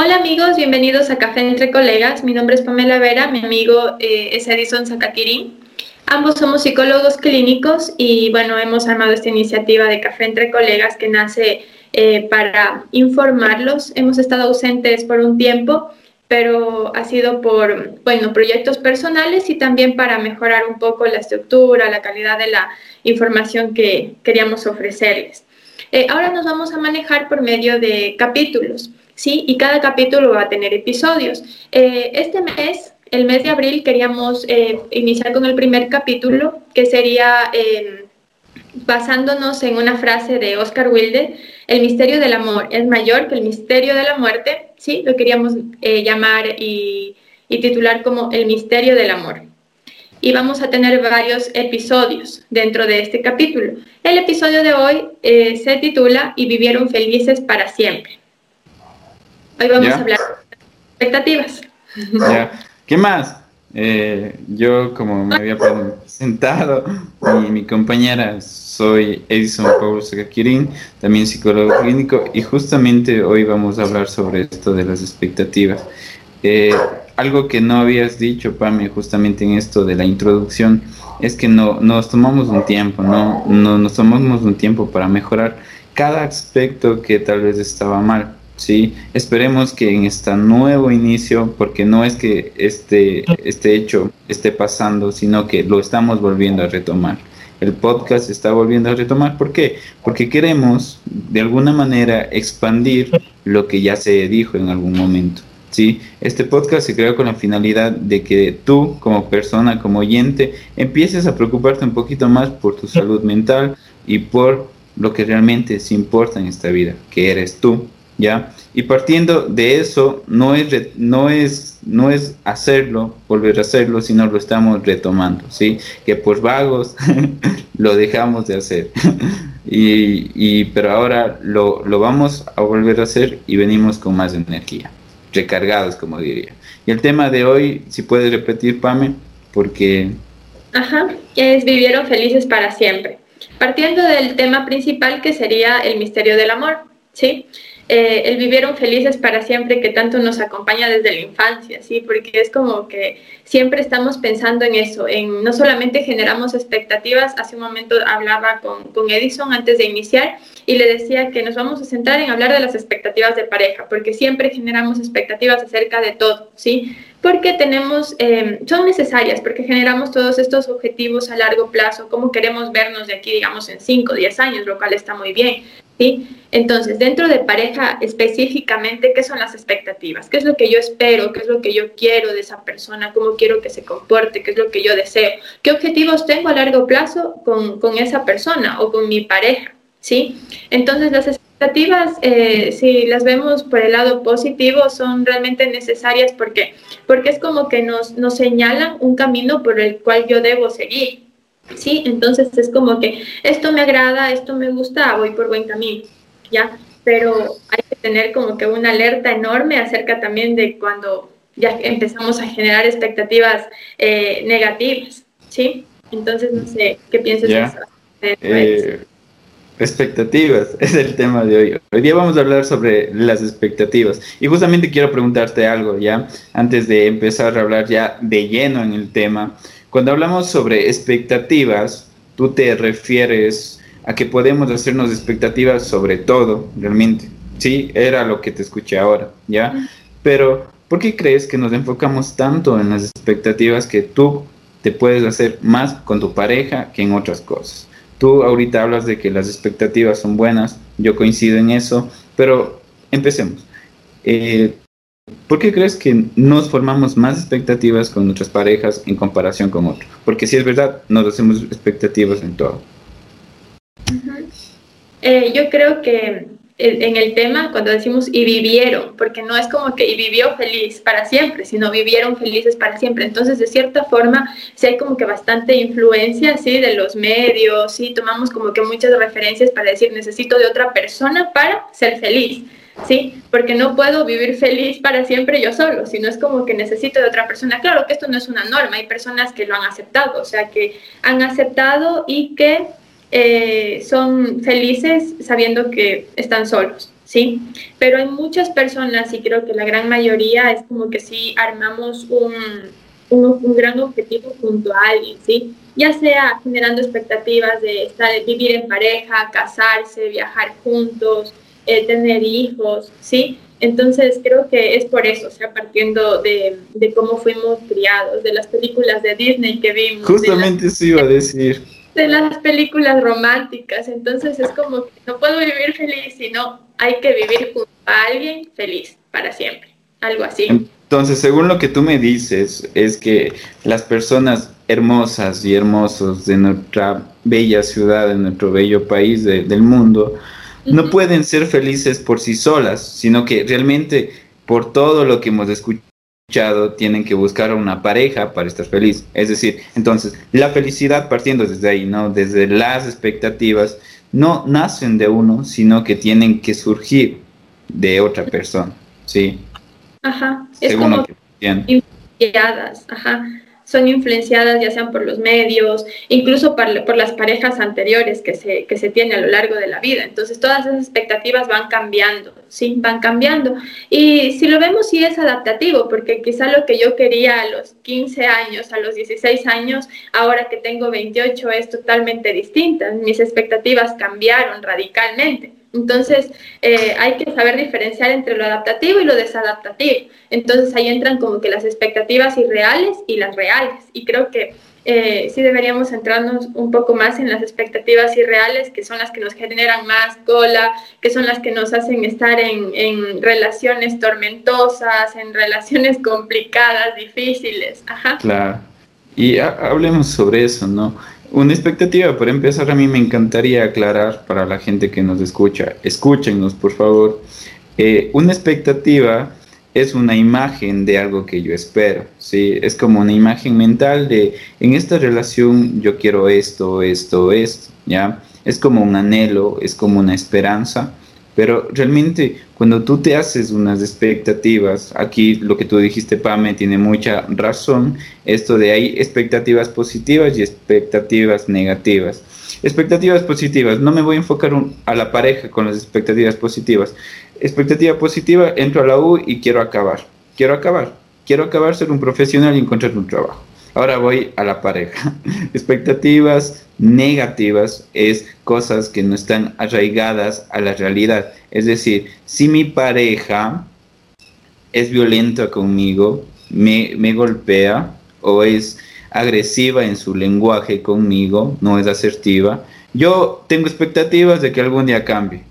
Hola amigos, bienvenidos a Café entre Colegas. Mi nombre es Pamela Vera, mi amigo eh, es Edison Zacaquirín. Ambos somos psicólogos clínicos y bueno, hemos armado esta iniciativa de Café entre Colegas que nace eh, para informarlos. Hemos estado ausentes por un tiempo, pero ha sido por, bueno, proyectos personales y también para mejorar un poco la estructura, la calidad de la información que queríamos ofrecerles. Eh, ahora nos vamos a manejar por medio de capítulos. ¿Sí? Y cada capítulo va a tener episodios. Eh, este mes, el mes de abril, queríamos eh, iniciar con el primer capítulo, que sería em, basándonos en una frase de Oscar Wilde, el misterio del amor es mayor que el misterio de la muerte, ¿sí? Lo queríamos eh, llamar y, y titular como el misterio del amor y vamos a tener varios episodios dentro de este capítulo. El episodio de hoy se titula Y vivieron felices para siempre. Hoy vamos a hablar de expectativas. ¿Qué más? Eh, yo, como me había presentado, y mi compañera, soy Edison Paulo Segaquirín, también psicólogo clínico, y justamente hoy vamos a hablar sobre esto de las expectativas. Eh, algo que no habías dicho, Pame, justamente en esto de la introducción, es que no nos tomamos un tiempo, ¿no? no nos tomamos un tiempo para mejorar cada aspecto que tal vez estaba mal ¿sí? Esperemos que en este nuevo inicio, porque no es que este, este hecho esté pasando, sino que lo estamos volviendo a retomar. El podcast está volviendo a retomar. ¿Por qué? Porque queremos, de alguna manera, expandir lo que ya se dijo en algún momento. ¿sí? Este podcast se creó con la finalidad de que tú, como persona, como oyente, empieces a preocuparte un poquito más por tu salud mental y por lo que realmente se importa en esta vida, que eres tú, ¿ya? Y partiendo de eso, no es, no es, no es hacerlo, volver a hacerlo, sino lo estamos retomando, ¿sí? Que por vagos lo dejamos de hacer. y, y, pero ahora lo, lo vamos a volver a hacer y venimos con más energía, recargados, como diría. Y el tema de hoy, si puedes repetir, Pame, porque... Ajá, es vivieron felices para siempre. Partiendo del tema principal que sería el misterio del amor, ¿sí? Eh, el vivieron felices para siempre que tanto nos acompaña desde la infancia, ¿sí? Porque es como que siempre estamos pensando en eso, en no solamente generamos expectativas, hace un momento hablaba con, con Edison antes de iniciar y le decía que nos vamos a centrar en hablar de las expectativas de pareja, porque siempre generamos expectativas acerca de todo, ¿sí? Porque tenemos, eh, son necesarias, porque generamos todos estos objetivos a largo plazo, cómo queremos vernos de aquí, digamos, en 5, 10 años, lo cual está muy bien, ¿sí? Entonces, dentro de pareja específicamente, ¿qué son las expectativas? ¿Qué es lo que yo espero? ¿Qué es lo que yo quiero de esa persona? ¿Cómo quiero que se comporte? ¿Qué es lo que yo deseo? ¿Qué objetivos tengo a largo plazo con, con esa persona o con mi pareja? ¿Sí? Entonces, las expectativas, eh, si las vemos por el lado positivo, son realmente necesarias porque, porque es como que nos, nos señalan un camino por el cual yo debo seguir. ¿Sí? Entonces es como que esto me agrada, esto me gusta, voy por buen camino, ¿ya? Pero hay que tener como que una alerta enorme acerca también de cuando ya empezamos a generar expectativas eh, negativas, ¿sí? Entonces no sé, ¿qué piensas de eso? Eh, expectativas es el tema de hoy. Hoy día vamos a hablar sobre las expectativas y justamente quiero preguntarte algo ya antes de empezar a hablar ya de lleno en el tema. Cuando hablamos sobre expectativas, tú te refieres a que podemos hacernos expectativas sobre todo, realmente. Sí, era lo que te escuché ahora, ¿ya? Pero, ¿por qué crees que nos enfocamos tanto en las expectativas que tú te puedes hacer más con tu pareja que en otras cosas? Tú ahorita hablas de que las expectativas son buenas, yo coincido en eso, pero empecemos. Eh, ¿Por qué crees que nos formamos más expectativas con nuestras parejas en comparación con otros? Porque si es verdad, nos hacemos expectativas en todo. Eh, yo creo que en el tema, cuando decimos y vivieron, porque no es como que y vivió feliz para siempre, sino vivieron felices para siempre. Entonces, de cierta forma, sí hay como que bastante influencia, ¿sí? De los medios, ¿sí? Tomamos como que muchas referencias para decir, necesito de otra persona para ser feliz. ¿Sí? Porque no puedo vivir feliz para siempre yo solo, sino es como que necesito de otra persona. Claro que esto no es una norma, hay personas que lo han aceptado, o sea, que han aceptado y que eh, son felices sabiendo que están solos, ¿sí? Pero hay muchas personas, y creo que la gran mayoría, es como que sí armamos un, un, gran objetivo junto a alguien, ¿sí? Ya sea generando expectativas de estar, vivir en pareja, casarse, viajar juntos, eh, tener hijos, ¿sí? Entonces creo que es por eso, o sea, partiendo de, de, cómo fuimos criados, de las películas de Disney que vimos. Justamente eso iba a decir. De las películas románticas, entonces es como que no puedo vivir feliz, sino hay que vivir junto a alguien feliz para siempre, algo así. Entonces, según lo que tú me dices, es que las personas hermosas y hermosos de nuestra bella ciudad, de nuestro bello país del mundo, no pueden ser felices por sí solas, sino que realmente por todo lo que hemos escuchado tienen que buscar a una pareja para estar feliz. Es decir, entonces la felicidad partiendo desde ahí, ¿no? Desde las expectativas, no nacen de uno, sino que tienen que surgir de otra persona, ¿sí? Ajá, es como que ajá son influenciadas ya sean por los medios, incluso por, por las parejas anteriores que se, que se tiene a lo largo de la vida. Entonces todas esas expectativas van cambiando, sí, van cambiando. Y si lo vemos, sí es adaptativo, porque quizá lo que yo quería a los 15 años, a los 16 años, ahora que tengo 28 es totalmente distinta. Mis expectativas cambiaron radicalmente. Entonces, eh, hay que saber diferenciar entre lo adaptativo y lo desadaptativo. Entonces, ahí entran como que las expectativas irreales y las reales. Y creo que eh, sí deberíamos centrarnos un poco más en las expectativas irreales, que son las que nos generan más cola, que son las que nos hacen estar en, en relaciones tormentosas, en relaciones complicadas, difíciles. Ajá. Claro. Y hablemos sobre eso, ¿no? Una expectativa, para empezar, a mí me encantaría aclarar para la gente que nos escucha, escúchenos por favor, eh, una expectativa es una imagen de algo que yo espero, ¿sí? Es como una imagen mental de, en esta relación yo quiero esto, esto, esto, ¿ya? Es como un anhelo, es como una esperanza, pero realmente cuando tú te haces unas expectativas, aquí lo que tú dijiste, Pame, tiene mucha razón, esto de hay expectativas positivas y expectativas negativas. Expectativas positivas, no me voy a enfocar a la pareja con las expectativas positivas. Expectativa positiva, entro a la U y quiero acabar. Quiero acabar. Quiero acabar, ser un profesional y encontrar un trabajo. Ahora voy a la pareja. Expectativas negativas es cosas que no están arraigadas a la realidad. Es decir, si mi pareja es violenta conmigo, me, golpea o es agresiva en su lenguaje conmigo, no es asertiva, yo tengo expectativas de que algún día cambie.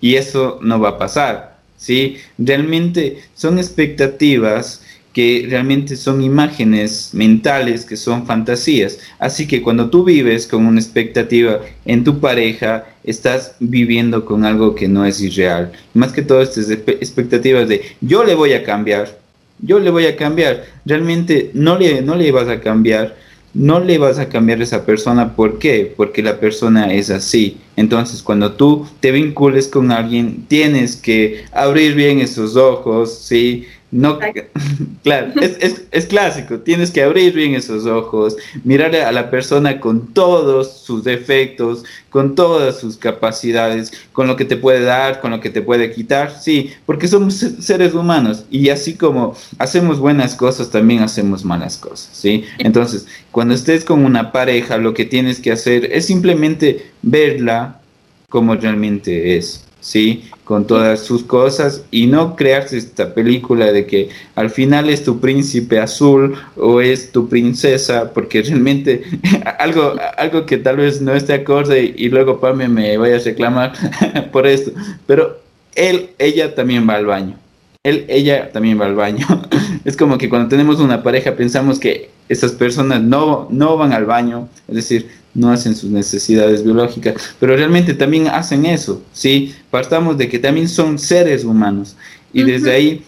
Y eso no va a pasar. ¿sí? Realmente son expectativas que realmente son imágenes mentales, que son fantasías. Así que cuando tú vives con una expectativa en tu pareja, estás viviendo con algo que no es irreal. Más que todo estas expectativas de yo le voy a cambiar, yo le voy a cambiar. Realmente no le, no le vas a cambiar, no le vas a cambiar a esa persona. ¿Por qué? Porque la persona es así. Entonces cuando tú te vincules con alguien, tienes que abrir bien esos ojos, ¿sí? No, claro, es, es, clásico, tienes que abrir bien esos ojos, mirar a la persona con todos sus defectos, con todas sus capacidades, con lo que te puede dar, con lo que te puede quitar, sí, porque somos seres humanos y así como hacemos buenas cosas, también hacemos malas cosas, ¿sí? Entonces, cuando estés con una pareja, lo que tienes que hacer es simplemente verla como realmente es. ¿sí? Con todas sus cosas y no crearse esta película de que al final es tu príncipe azul o es tu princesa, porque realmente algo, algo que tal vez no esté acorde y luego Pame me vaya a reclamar por esto, pero él, ella también va al baño. Él, ella también va al baño. es como que cuando tenemos una pareja pensamos que esas personas no, no van al baño, es decir, no hacen sus necesidades biológicas, pero realmente también hacen eso, ¿sí? Partamos de que también son seres humanos y desde ahí,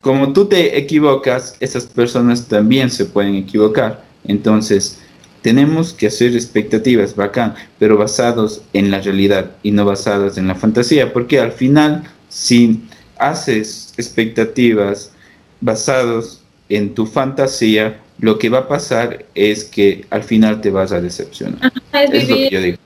como tú te equivocas, esas personas también se pueden equivocar. Entonces, tenemos que hacer expectativas, bacán, pero basados en la realidad y no basadas en la fantasía, porque al final, si haces expectativas basados en tu fantasía, lo que va a pasar es que al final te vas a decepcionar. es, lo que yo digo.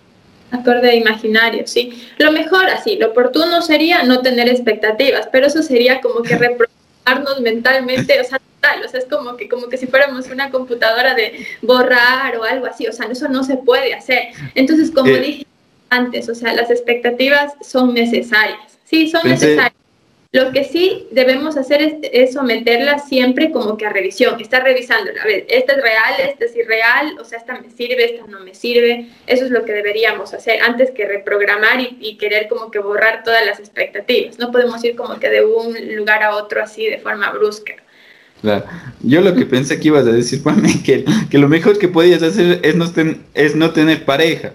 acorde imaginario, ¿sí? Lo mejor, así, lo oportuno sería no tener expectativas, pero eso sería como que reprogramarnos mentalmente, o sea, tal, o sea, es como que, como que si fuéramos una computadora de borrar o algo así, o sea, eso no se puede hacer. Entonces, como eh. dije antes, o sea, las expectativas son necesarias, sí, son necesarias lo que sí debemos hacer es, someterla siempre como que a revisión, estar revisándola. A ver, esta es real, esta es irreal, o sea, esta me sirve, esta no me sirve. Eso es lo que deberíamos hacer antes que reprogramar y, querer como que borrar todas las expectativas. No podemos ir como que de un lugar a otro así de forma brusca. Claro. Yo lo que pensé que ibas a decir, Juan, que, que lo mejor que podías hacer es no, es no tener pareja.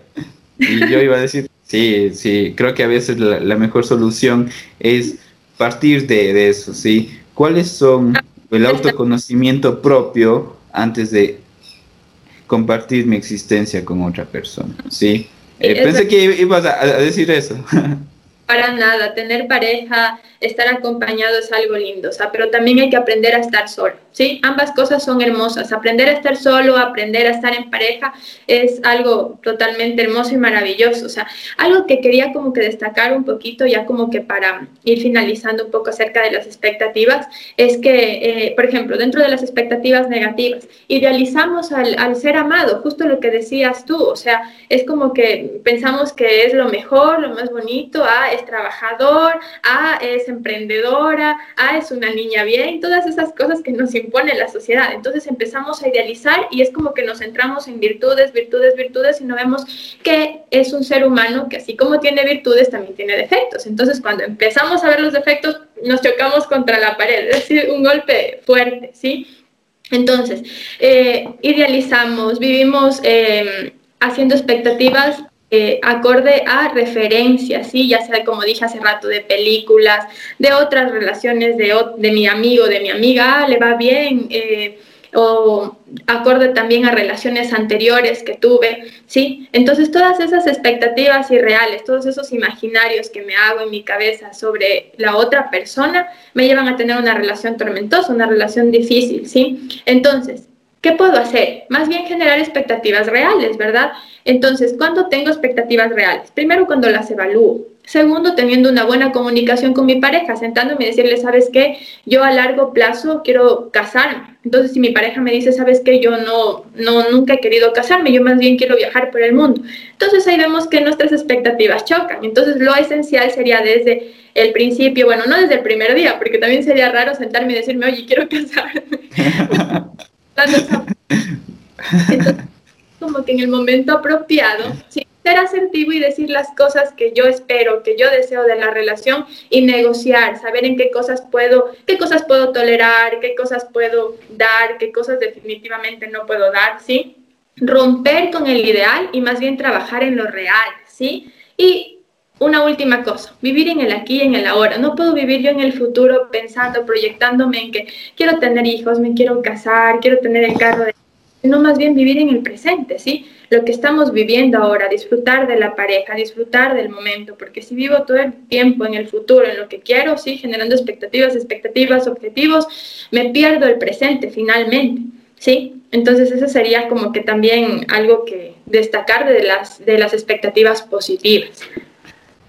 Y yo iba a decir, sí, sí, creo que a veces la mejor solución es partir de, eso, ¿sí? ¿Cuáles son el autoconocimiento propio antes de compartir mi existencia con otra persona, ¿sí? Eh, pensé que ibas a decir eso. Para nada, tener pareja, estar acompañado es algo lindo, o sea, pero también hay que aprender a estar solo, ¿sí? Ambas cosas son hermosas. Aprender a estar solo, aprender a estar en pareja es algo totalmente hermoso y maravilloso. O sea, algo que quería como que destacar un poquito, ya como que para ir finalizando un poco acerca de las expectativas, es que, eh, por ejemplo, dentro de las expectativas negativas, idealizamos al, al ser amado, justo lo que decías tú, o sea, es como que pensamos que es lo mejor, lo más bonito, ah, es trabajador, ah, es emprendedora, ah, es una niña bien, todas esas cosas que nos impone la sociedad. Entonces empezamos a idealizar y es como que nos centramos en virtudes, virtudes, virtudes y no vemos que es un ser humano que así como tiene virtudes también tiene defectos. Entonces cuando empezamos a ver los defectos nos chocamos contra la pared, es decir, un golpe fuerte, ¿sí? Entonces, eh, idealizamos, vivimos eh, haciendo expectativas eh, acorde a referencias, ¿sí? ya sea como dije hace rato, de películas, de otras relaciones de, de mi amigo, de mi amiga, ah, le va bien, eh, o acorde también a relaciones anteriores que tuve, ¿sí? Entonces todas esas expectativas irreales, todos esos imaginarios que me hago en mi cabeza sobre la otra persona, me llevan a tener una relación tormentosa, una relación difícil, ¿sí? Entonces, ¿Qué puedo hacer? Más bien generar expectativas reales, ¿verdad? Entonces, ¿cuándo tengo expectativas reales? Primero, cuando las evalúo. Segundo, teniendo una buena comunicación con mi pareja, sentándome y decirle, ¿sabes qué? Yo a largo plazo quiero casarme. Entonces, si mi pareja me dice, ¿sabes qué? Yo no, no, nunca he querido casarme, yo más bien quiero viajar por el mundo. Entonces, ahí vemos que nuestras expectativas chocan. Entonces, lo esencial sería desde el principio, bueno, no desde el primer día, porque también sería raro sentarme y decirme, oye, quiero casarme. como que en el momento apropiado, ser asertivo y decir las cosas que yo espero, que yo deseo de la relación y negociar, saber en qué cosas puedo, qué cosas puedo tolerar, qué cosas puedo dar, qué cosas definitivamente no puedo dar, ¿sí? Romper con el ideal y más bien trabajar en lo real, ¿sí? Y una última cosa, vivir en el aquí y en el ahora. No puedo vivir yo en el futuro pensando, proyectándome en que quiero tener hijos, me quiero casar, quiero tener el carro de... No, más bien vivir en el presente, ¿sí? Lo que estamos viviendo ahora, disfrutar de la pareja, disfrutar del momento, porque si vivo todo el tiempo en el futuro, en lo que quiero, ¿sí? Generando expectativas, expectativas, objetivos, me pierdo el presente finalmente, ¿sí? Entonces eso sería como que también algo que destacar de las, de las expectativas positivas.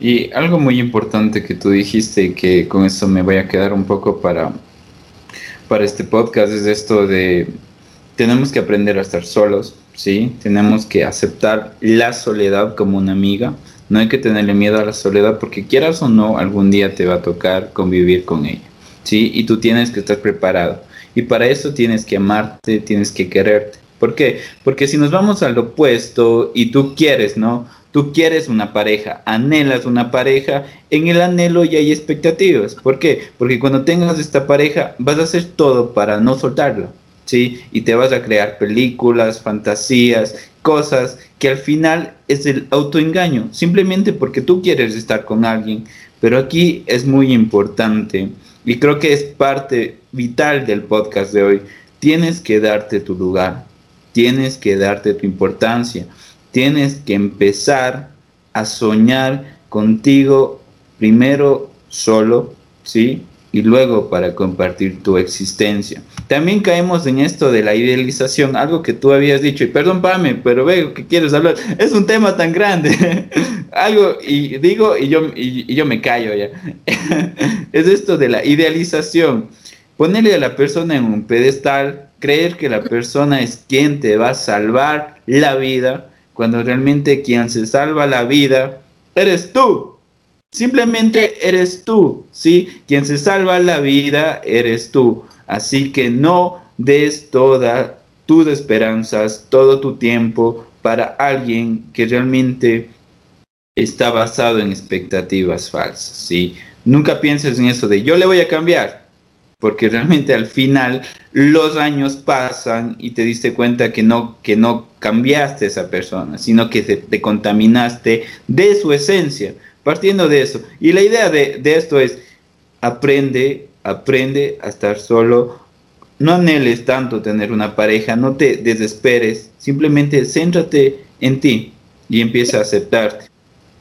Y algo muy importante que tú dijiste y que con eso me voy a quedar un poco para, para este podcast es esto de tenemos que aprender a estar solos, ¿sí? Tenemos que aceptar la soledad como una amiga. No hay que tenerle miedo a la soledad porque quieras o no, algún día te va a tocar convivir con ella, ¿sí? Y tú tienes que estar preparado. Y para eso tienes que amarte, tienes que quererte. ¿Por qué? Porque si nos vamos al opuesto y tú quieres, ¿no? Tú quieres una pareja, anhelas una pareja, en el anhelo ya hay expectativas. ¿Por qué? Porque cuando tengas esta pareja vas a hacer todo para no soltarla, ¿sí? Y te vas a crear películas, fantasías, cosas que al final es el autoengaño, simplemente porque tú quieres estar con alguien. Pero aquí es muy importante y creo que es parte vital del podcast de hoy. Tienes que darte tu lugar, tienes que darte tu importancia tienes que empezar a soñar contigo primero solo, ¿sí? Y luego para compartir tu existencia. También caemos en esto de la idealización, algo que tú habías dicho, y perdón, Pame, pero veo que quieres hablar, es un tema tan grande, algo, y digo, y yo, y, yo me callo ya, es esto de la idealización, ponerle a la persona en un pedestal, creer que la persona es quien te va a salvar la vida, cuando realmente quien se salva la vida eres tú. Simplemente eres tú, ¿sí? Quien se salva la vida eres tú. Así que no des toda tus esperanzas, todo tu tiempo para alguien que realmente está basado en expectativas falsas, ¿sí? Nunca pienses en eso de yo le voy a cambiar, porque realmente al final los años pasan y te diste cuenta que no, que no cambiaste a esa persona, sino que te contaminaste de su esencia partiendo de eso. Y la idea de, esto es, aprende, aprende a estar solo, no anheles tanto tener una pareja, no te desesperes, simplemente céntrate en ti y empieza a aceptarte.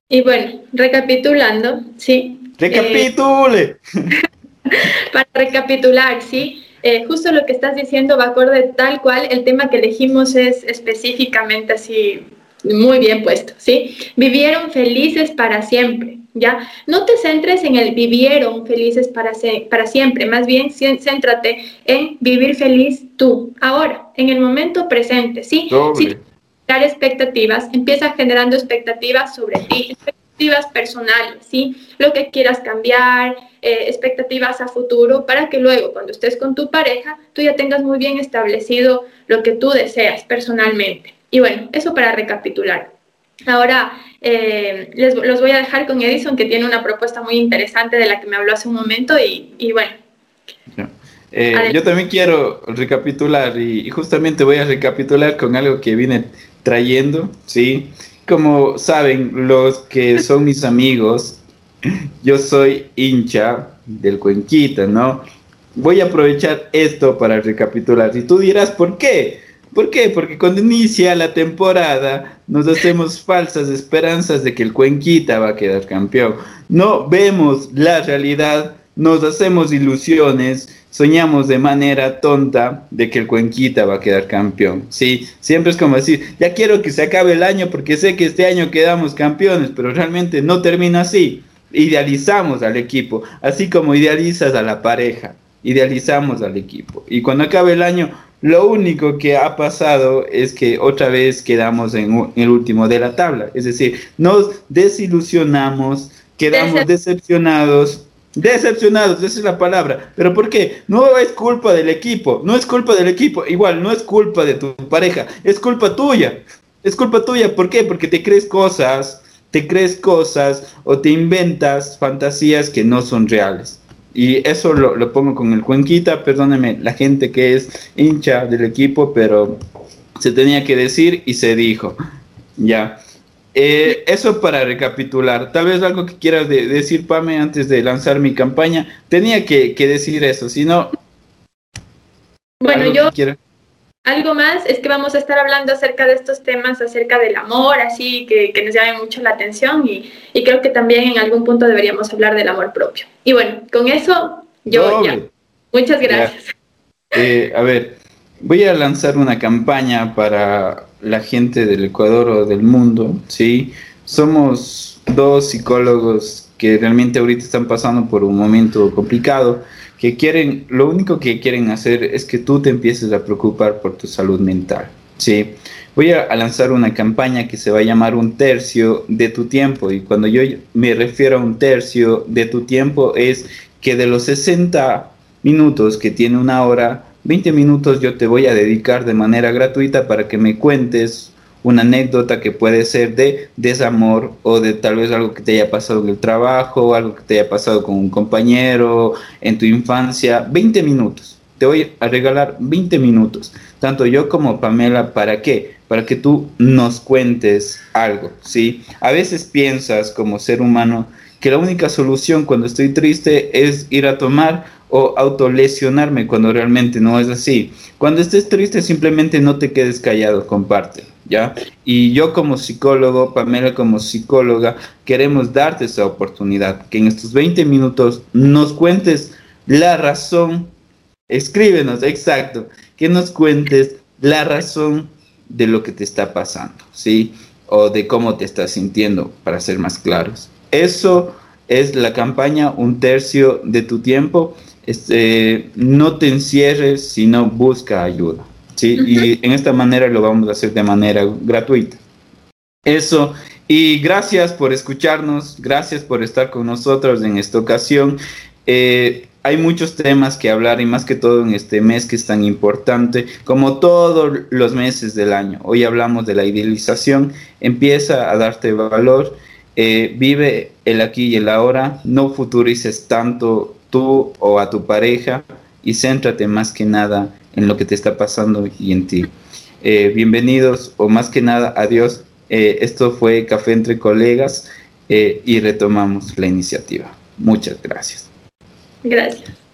Y bueno, recapitulando, ¿sí? Recapitule. para recapitular, ¿sí? Eh, justo lo que estás diciendo va acorde tal cual, el tema que elegimos es específicamente así muy bien puesto, ¿sí? Vivieron felices para siempre, ¿ya? No te centres en el vivieron felices para, para siempre, más bien céntrate en vivir feliz tú, ahora, en el momento presente, ¿sí? Si dar expectativas, empieza generando expectativas sobre ti, expectativas personales, ¿sí? Lo que quieras cambiar, eh, expectativas a futuro, para que luego, cuando estés con tu pareja, tú ya tengas muy bien establecido lo que tú deseas personalmente. Y bueno, eso para recapitular. Ahora eh, les, los voy a dejar con Edison, que tiene una propuesta muy interesante de la que me habló hace un momento y, bueno. Eh, yo también quiero recapitular y, justamente voy a recapitular con algo que viene trayendo, ¿sí? Como saben los que son mis amigos, yo soy hincha del Cuenquita, ¿no? Voy a aprovechar esto para recapitular. Y tú dirás, ¿por qué? ¿Por qué? Porque cuando inicia la temporada nos hacemos falsas esperanzas de que el Cuenquita va a quedar campeón. No vemos la realidad, nos hacemos ilusiones, soñamos de manera tonta de que el Cuenquita va a quedar campeón. Sí, siempre es como decir, ya quiero que se acabe el año porque sé que este año quedamos campeones, pero realmente no termina así. Idealizamos al equipo, así como idealizas a la pareja, idealizamos al equipo. Y cuando acabe el año lo único que ha pasado es que otra vez quedamos en, el último de la tabla. Es decir, nos desilusionamos, quedamos decepcionados. Decepcionados, esa es la palabra. ¿Pero por qué? No es culpa del equipo, no es culpa del equipo, igual no es culpa de tu pareja, es culpa tuya. Es culpa tuya, ¿por qué? Porque te crees cosas, te crees cosas o te inventas fantasías que no son reales. Y eso lo, pongo con el Cuenquita, perdóneme la gente que es hincha del equipo, pero se tenía que decir y se dijo. Ya. Eh, eso para recapitular. Tal vez algo que quieras decir, Pame, antes de lanzar mi campaña. Tenía que, decir eso, si no... Bueno, yo... Algo más es que vamos a estar hablando acerca de estos temas, acerca del amor, así que, que nos llame mucho la atención y, y, creo que también en algún punto deberíamos hablar del amor propio. Y bueno, con eso yo ya. Muchas gracias. Eh, a ver, voy a lanzar una campaña para la gente del Ecuador o del mundo, ¿sí? Somos dos psicólogos que realmente ahorita están pasando por un momento complicado que quieren, lo único que quieren hacer es que tú te empieces a preocupar por tu salud mental. Sí, voy a, lanzar una campaña que se va a llamar un tercio de tu tiempo y cuando yo me refiero a un tercio de tu tiempo es que de los 60 minutos que tiene una hora, 20 minutos yo te voy a dedicar de manera gratuita para que me cuentes una anécdota que puede ser de desamor o de tal vez algo que te haya pasado en el trabajo, algo que te haya pasado con un compañero en tu infancia, 20 minutos. Te voy a regalar 20 minutos, tanto yo como Pamela, ¿para qué? Para que tú nos cuentes algo, ¿sí? A veces piensas como ser humano que la única solución cuando estoy triste es ir a tomar o autolesionarme cuando realmente no es así. Cuando estés triste simplemente no te quedes callado, comparte. ¿Ya? Y yo como psicólogo, Pamela como psicóloga, queremos darte esa oportunidad, que en estos 20 minutos nos cuentes la razón, escríbenos, exacto, que nos cuentes la razón de lo que te está pasando, ¿sí? O de cómo te estás sintiendo, para ser más claros. Eso es la campaña, un tercio de tu tiempo. Este, no te encierres, sino busca ayuda. ¿Sí? Y en esta manera lo vamos a hacer de manera gratuita. Eso. Y gracias por escucharnos, gracias por estar con nosotros en esta ocasión. Eh, hay muchos temas que hablar y más que todo en este mes que es tan importante como todos los meses del año. Hoy hablamos de la idealización, empieza a darte valor eh, vive el aquí y el ahora, no futurices tanto tú o a tu pareja y céntrate más que nada en lo que te está pasando y en ti. Eh, bienvenidos o más que nada, adiós. Eh, esto fue Café entre Colegas y retomamos la iniciativa. Muchas gracias. Gracias.